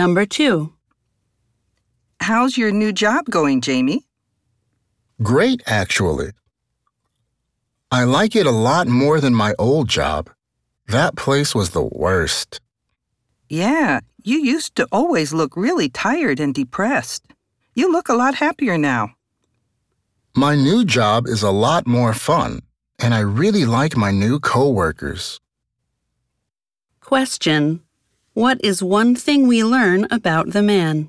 Number 2. How's your new job going, Jamie? Great, actually. I like it a lot more than my old job. That place was the worst. Yeah, you used to always look really tired and depressed. You look a lot happier now. My new job is a lot more fun, and I really like my new coworkers. Question. What is one thing we learn about the man?